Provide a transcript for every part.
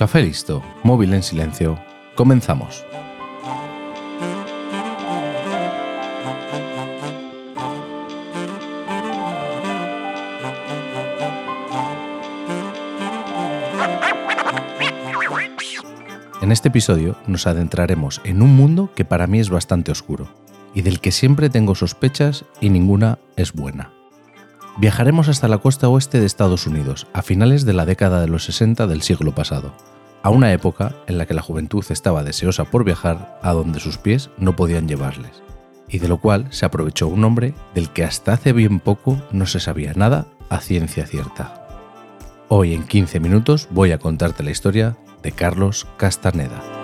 Café listo, móvil en silencio. Comenzamos. En este episodio nos adentraremos en un mundo que para mí es bastante oscuro y del que siempre tengo sospechas y ninguna es buena. Viajaremos hasta la costa oeste de Estados Unidos, a finales de la década de los 60 del siglo pasado, a una época en la que la juventud estaba deseosa por viajar a donde sus pies no podían llevarles, y de lo cual se aprovechó un hombre del que hasta hace bien poco no se sabía nada a ciencia cierta. Hoy en 15 minutos voy a contarte la historia de Carlos Castaneda.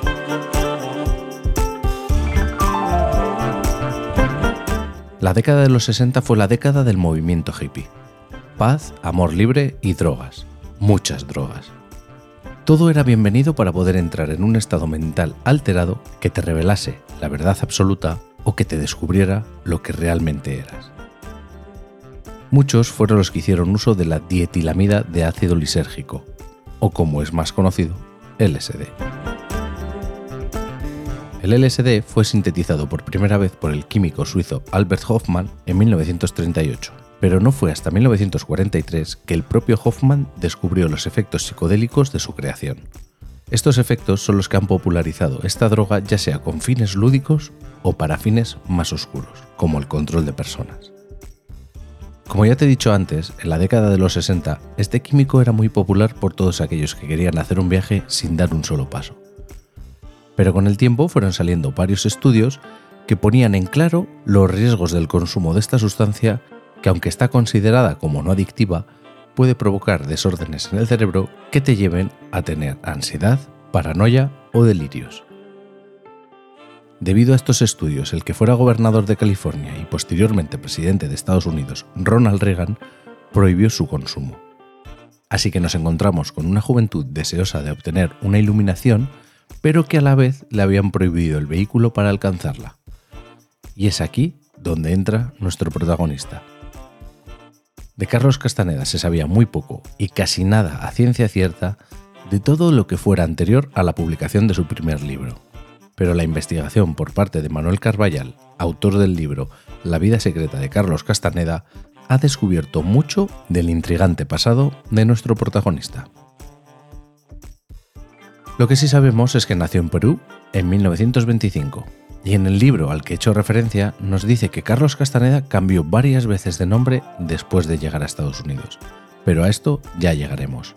La década de los 60 fue la década del movimiento hippie. Paz, amor libre y drogas. Muchas drogas. Todo era bienvenido para poder entrar en un estado mental alterado que te revelase la verdad absoluta o que te descubriera lo que realmente eras. Muchos fueron los que hicieron uso de la dietilamida de ácido lisérgico, o como es más conocido, LSD. El LSD fue sintetizado por primera vez por el químico suizo Albert Hoffmann en 1938, pero no fue hasta 1943 que el propio Hoffmann descubrió los efectos psicodélicos de su creación. Estos efectos son los que han popularizado esta droga ya sea con fines lúdicos o para fines más oscuros, como el control de personas. Como ya te he dicho antes, en la década de los 60, este químico era muy popular por todos aquellos que querían hacer un viaje sin dar un solo paso pero con el tiempo fueron saliendo varios estudios que ponían en claro los riesgos del consumo de esta sustancia que aunque está considerada como no adictiva, puede provocar desórdenes en el cerebro que te lleven a tener ansiedad, paranoia o delirios. Debido a estos estudios, el que fuera gobernador de California y posteriormente presidente de Estados Unidos, Ronald Reagan, prohibió su consumo. Así que nos encontramos con una juventud deseosa de obtener una iluminación pero que a la vez le habían prohibido el vehículo para alcanzarla. Y es aquí donde entra nuestro protagonista. De Carlos Castaneda se sabía muy poco y casi nada a ciencia cierta de todo lo que fuera anterior a la publicación de su primer libro. Pero la investigación por parte de Manuel Carballal, autor del libro La vida secreta de Carlos Castaneda, ha descubierto mucho del intrigante pasado de nuestro protagonista. Lo que sí sabemos es que nació en Perú en 1925, y en el libro al que he hecho referencia nos dice que Carlos Castaneda cambió varias veces de nombre después de llegar a Estados Unidos, pero a esto ya llegaremos.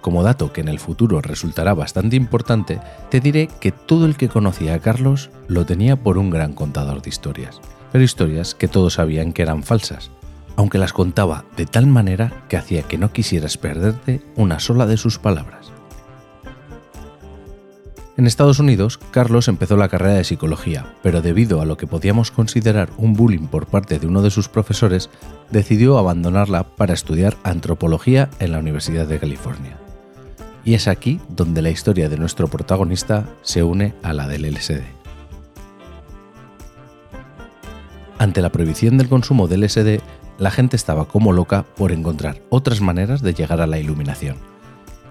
Como dato que en el futuro resultará bastante importante, te diré que todo el que conocía a Carlos lo tenía por un gran contador de historias, pero historias que todos sabían que eran falsas, aunque las contaba de tal manera que hacía que no quisieras perderte una sola de sus palabras. En Estados Unidos, Carlos empezó la carrera de psicología, pero debido a lo que podíamos considerar un bullying por parte de uno de sus profesores, decidió abandonarla para estudiar antropología en la Universidad de California. Y es aquí donde la historia de nuestro protagonista se une a la del LSD. Ante la prohibición del consumo del LSD, la gente estaba como loca por encontrar otras maneras de llegar a la iluminación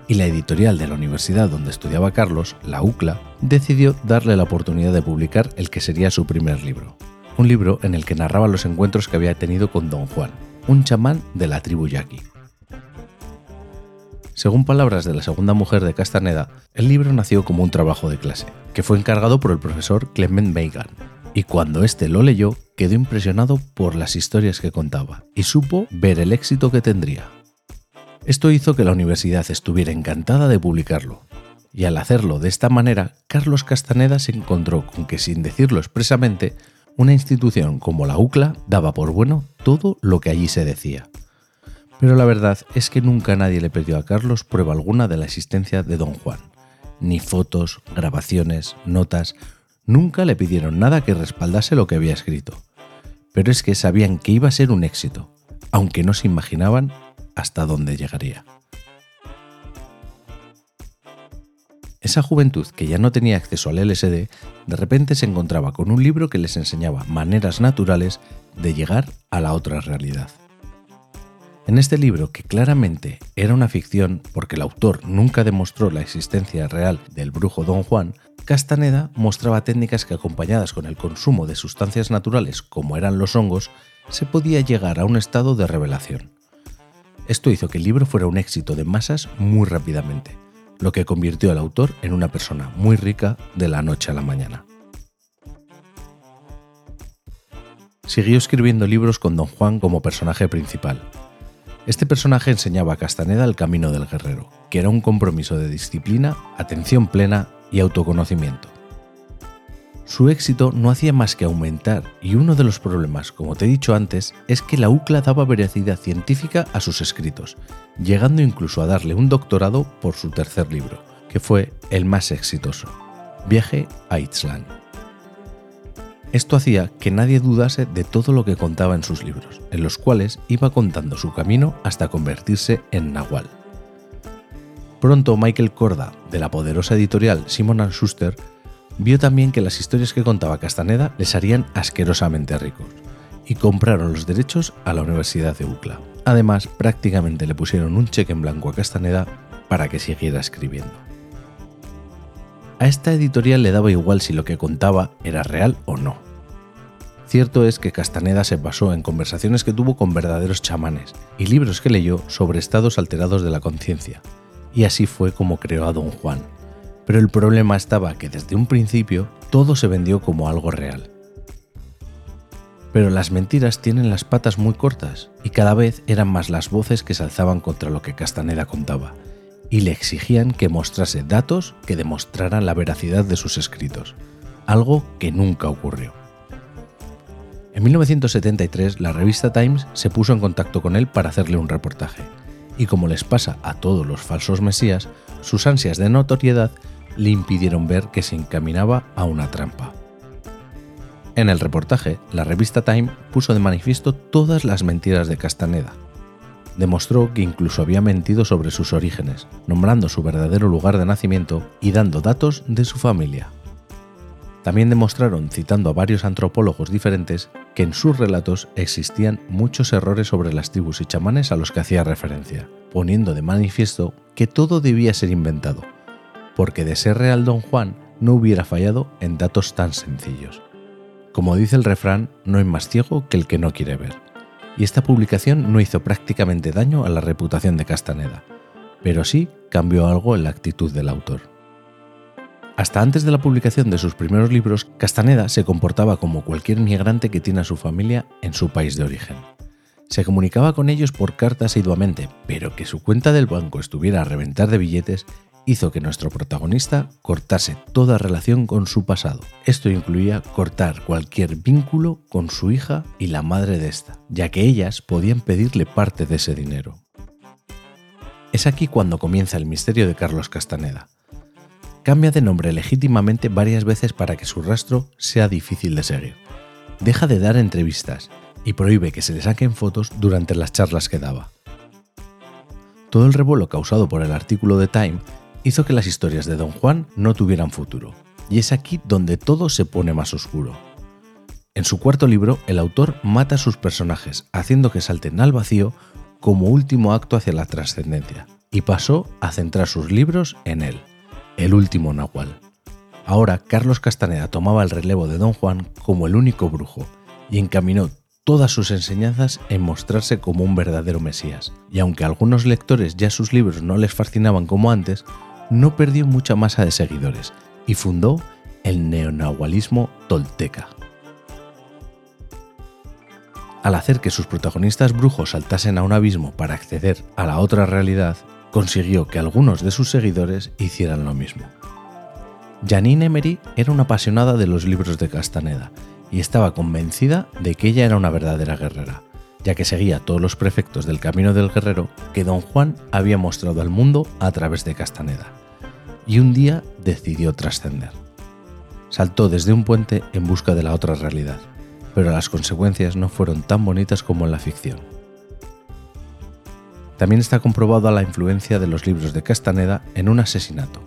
y la editorial de la universidad donde estudiaba Carlos, la UCLA, decidió darle la oportunidad de publicar el que sería su primer libro. Un libro en el que narraba los encuentros que había tenido con Don Juan, un chamán de la tribu yaqui. Según palabras de la segunda mujer de Castaneda, el libro nació como un trabajo de clase, que fue encargado por el profesor Clement Megan, y cuando éste lo leyó, quedó impresionado por las historias que contaba y supo ver el éxito que tendría. Esto hizo que la universidad estuviera encantada de publicarlo, y al hacerlo de esta manera, Carlos Castaneda se encontró con que, sin decirlo expresamente, una institución como la UCLA daba por bueno todo lo que allí se decía. Pero la verdad es que nunca nadie le pidió a Carlos prueba alguna de la existencia de Don Juan. Ni fotos, grabaciones, notas, nunca le pidieron nada que respaldase lo que había escrito. Pero es que sabían que iba a ser un éxito, aunque no se imaginaban hasta dónde llegaría. Esa juventud que ya no tenía acceso al LSD, de repente se encontraba con un libro que les enseñaba maneras naturales de llegar a la otra realidad. En este libro, que claramente era una ficción porque el autor nunca demostró la existencia real del brujo Don Juan, Castaneda mostraba técnicas que acompañadas con el consumo de sustancias naturales como eran los hongos, se podía llegar a un estado de revelación. Esto hizo que el libro fuera un éxito de masas muy rápidamente, lo que convirtió al autor en una persona muy rica de la noche a la mañana. Siguió escribiendo libros con Don Juan como personaje principal. Este personaje enseñaba a Castaneda el camino del guerrero, que era un compromiso de disciplina, atención plena y autoconocimiento. Su éxito no hacía más que aumentar y uno de los problemas, como te he dicho antes, es que la UCLA daba veracidad científica a sus escritos, llegando incluso a darle un doctorado por su tercer libro, que fue el más exitoso, Viaje a Itzland. Esto hacía que nadie dudase de todo lo que contaba en sus libros, en los cuales iba contando su camino hasta convertirse en Nahual. Pronto Michael Corda, de la poderosa editorial Simon Schuster, vio también que las historias que contaba Castaneda les harían asquerosamente ricos, y compraron los derechos a la Universidad de UCLA. Además, prácticamente le pusieron un cheque en blanco a Castaneda para que siguiera escribiendo. A esta editorial le daba igual si lo que contaba era real o no. Cierto es que Castaneda se basó en conversaciones que tuvo con verdaderos chamanes y libros que leyó sobre estados alterados de la conciencia, y así fue como creó a Don Juan. Pero el problema estaba que desde un principio todo se vendió como algo real. Pero las mentiras tienen las patas muy cortas y cada vez eran más las voces que se alzaban contra lo que Castaneda contaba y le exigían que mostrase datos que demostraran la veracidad de sus escritos, algo que nunca ocurrió. En 1973 la revista Times se puso en contacto con él para hacerle un reportaje y como les pasa a todos los falsos mesías, sus ansias de notoriedad le impidieron ver que se encaminaba a una trampa. En el reportaje, la revista Time puso de manifiesto todas las mentiras de Castaneda. Demostró que incluso había mentido sobre sus orígenes, nombrando su verdadero lugar de nacimiento y dando datos de su familia. También demostraron, citando a varios antropólogos diferentes, que en sus relatos existían muchos errores sobre las tribus y chamanes a los que hacía referencia, poniendo de manifiesto que todo debía ser inventado, porque de ser real don Juan no hubiera fallado en datos tan sencillos. Como dice el refrán, no hay más ciego que el que no quiere ver. Y esta publicación no hizo prácticamente daño a la reputación de Castaneda, pero sí cambió algo en la actitud del autor. Hasta antes de la publicación de sus primeros libros, Castaneda se comportaba como cualquier migrante que tiene a su familia en su país de origen. Se comunicaba con ellos por carta asiduamente, pero que su cuenta del banco estuviera a reventar de billetes hizo que nuestro protagonista cortase toda relación con su pasado. Esto incluía cortar cualquier vínculo con su hija y la madre de esta, ya que ellas podían pedirle parte de ese dinero. Es aquí cuando comienza el misterio de Carlos Castaneda Cambia de nombre legítimamente varias veces para que su rastro sea difícil de seguir. Deja de dar entrevistas y prohíbe que se le saquen fotos durante las charlas que daba. Todo el revuelo causado por el artículo de Time hizo que las historias de Don Juan no tuvieran futuro, y es aquí donde todo se pone más oscuro. En su cuarto libro, el autor mata a sus personajes, haciendo que salten al vacío como último acto hacia la trascendencia, y pasó a centrar sus libros en él el último Nahual. Ahora Carlos Castaneda tomaba el relevo de Don Juan como el único brujo y encaminó todas sus enseñanzas en mostrarse como un verdadero Mesías. Y aunque a algunos lectores ya sus libros no les fascinaban como antes, no perdió mucha masa de seguidores y fundó el neonahualismo tolteca. Al hacer que sus protagonistas brujos saltasen a un abismo para acceder a la otra realidad, consiguió que algunos de sus seguidores hicieran lo mismo. Janine Emery era una apasionada de los libros de Castaneda y estaba convencida de que ella era una verdadera guerrera, ya que seguía todos los prefectos del camino del guerrero que don Juan había mostrado al mundo a través de Castaneda. Y un día decidió trascender. Saltó desde un puente en busca de la otra realidad, pero las consecuencias no fueron tan bonitas como en la ficción. También está comprobada la influencia de los libros de Castaneda en un asesinato,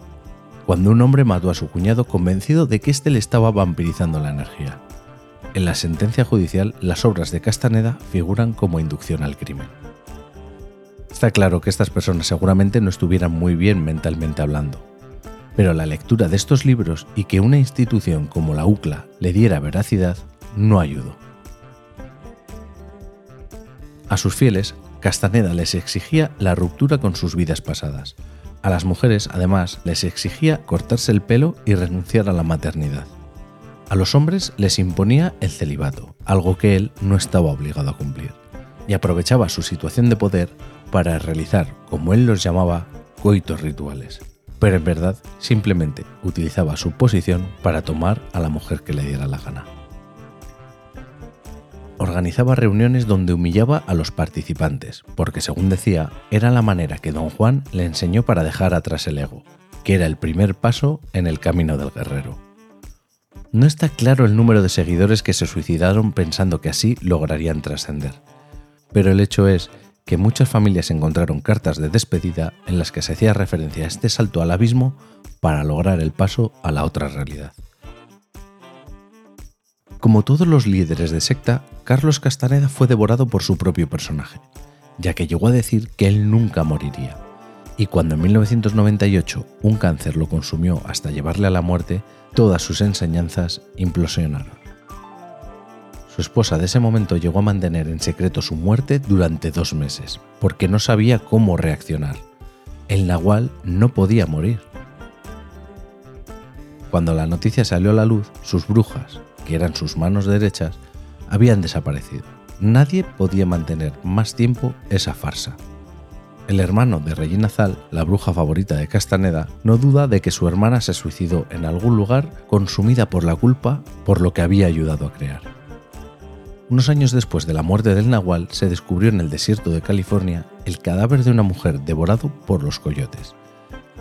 cuando un hombre mató a su cuñado convencido de que éste le estaba vampirizando la energía. En la sentencia judicial, las obras de Castaneda figuran como inducción al crimen. Está claro que estas personas seguramente no estuvieran muy bien mentalmente hablando, pero la lectura de estos libros y que una institución como la UCLA le diera veracidad no ayudó. A sus fieles, Castaneda les exigía la ruptura con sus vidas pasadas. A las mujeres, además, les exigía cortarse el pelo y renunciar a la maternidad. A los hombres les imponía el celibato, algo que él no estaba obligado a cumplir, y aprovechaba su situación de poder para realizar, como él los llamaba, coitos rituales. Pero en verdad simplemente utilizaba su posición para tomar a la mujer que le diera la gana organizaba reuniones donde humillaba a los participantes, porque según decía, era la manera que don Juan le enseñó para dejar atrás el ego, que era el primer paso en el camino del guerrero. No está claro el número de seguidores que se suicidaron pensando que así lograrían trascender, pero el hecho es que muchas familias encontraron cartas de despedida en las que se hacía referencia a este salto al abismo para lograr el paso a la otra realidad. Como todos los líderes de secta, Carlos Castaneda fue devorado por su propio personaje, ya que llegó a decir que él nunca moriría. Y cuando en 1998 un cáncer lo consumió hasta llevarle a la muerte, todas sus enseñanzas implosionaron. Su esposa de ese momento llegó a mantener en secreto su muerte durante dos meses, porque no sabía cómo reaccionar. El nahual no podía morir. Cuando la noticia salió a la luz, sus brujas, que eran sus manos derechas, habían desaparecido. Nadie podía mantener más tiempo esa farsa. El hermano de Regina Zal, la bruja favorita de Castaneda, no duda de que su hermana se suicidó en algún lugar consumida por la culpa por lo que había ayudado a crear. Unos años después de la muerte del Nahual, se descubrió en el desierto de California el cadáver de una mujer devorado por los coyotes,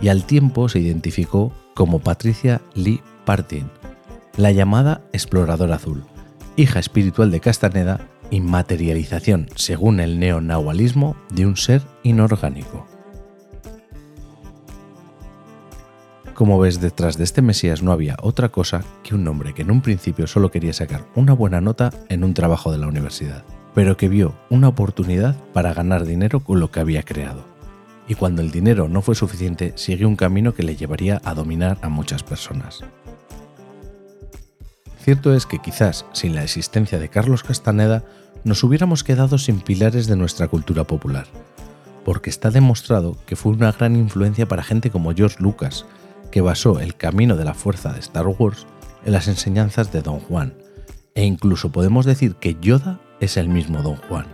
y al tiempo se identificó como Patricia Lee Partin, la llamada Exploradora Azul, hija espiritual de Castaneda y materialización, según el neonahualismo, de un ser inorgánico. Como ves, detrás de este Mesías no había otra cosa que un hombre que en un principio solo quería sacar una buena nota en un trabajo de la universidad, pero que vio una oportunidad para ganar dinero con lo que había creado. Y cuando el dinero no fue suficiente, siguió un camino que le llevaría a dominar a muchas personas. Cierto es que quizás sin la existencia de Carlos Castaneda nos hubiéramos quedado sin pilares de nuestra cultura popular, porque está demostrado que fue una gran influencia para gente como George Lucas, que basó el camino de la fuerza de Star Wars en las enseñanzas de Don Juan, e incluso podemos decir que Yoda es el mismo Don Juan.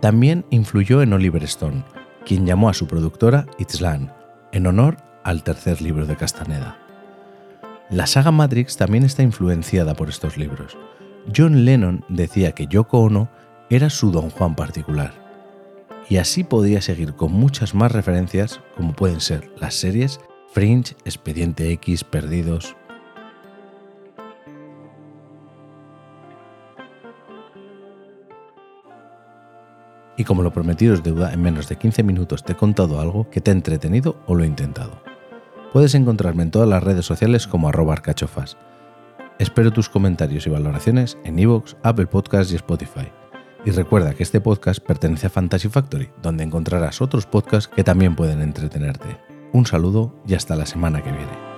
También influyó en Oliver Stone, quien llamó a su productora Itzlan, en honor al tercer libro de Castaneda. La saga Matrix también está influenciada por estos libros. John Lennon decía que Yoko Ono era su Don Juan particular. Y así podía seguir con muchas más referencias como pueden ser las series Fringe, Expediente X, Perdidos. Y como lo prometido es deuda, en menos de 15 minutos te he contado algo que te ha entretenido o lo he intentado. Puedes encontrarme en todas las redes sociales como arroba arcachofas. Espero tus comentarios y valoraciones en iVoox, Apple Podcasts y Spotify. Y recuerda que este podcast pertenece a Fantasy Factory, donde encontrarás otros podcasts que también pueden entretenerte. Un saludo y hasta la semana que viene.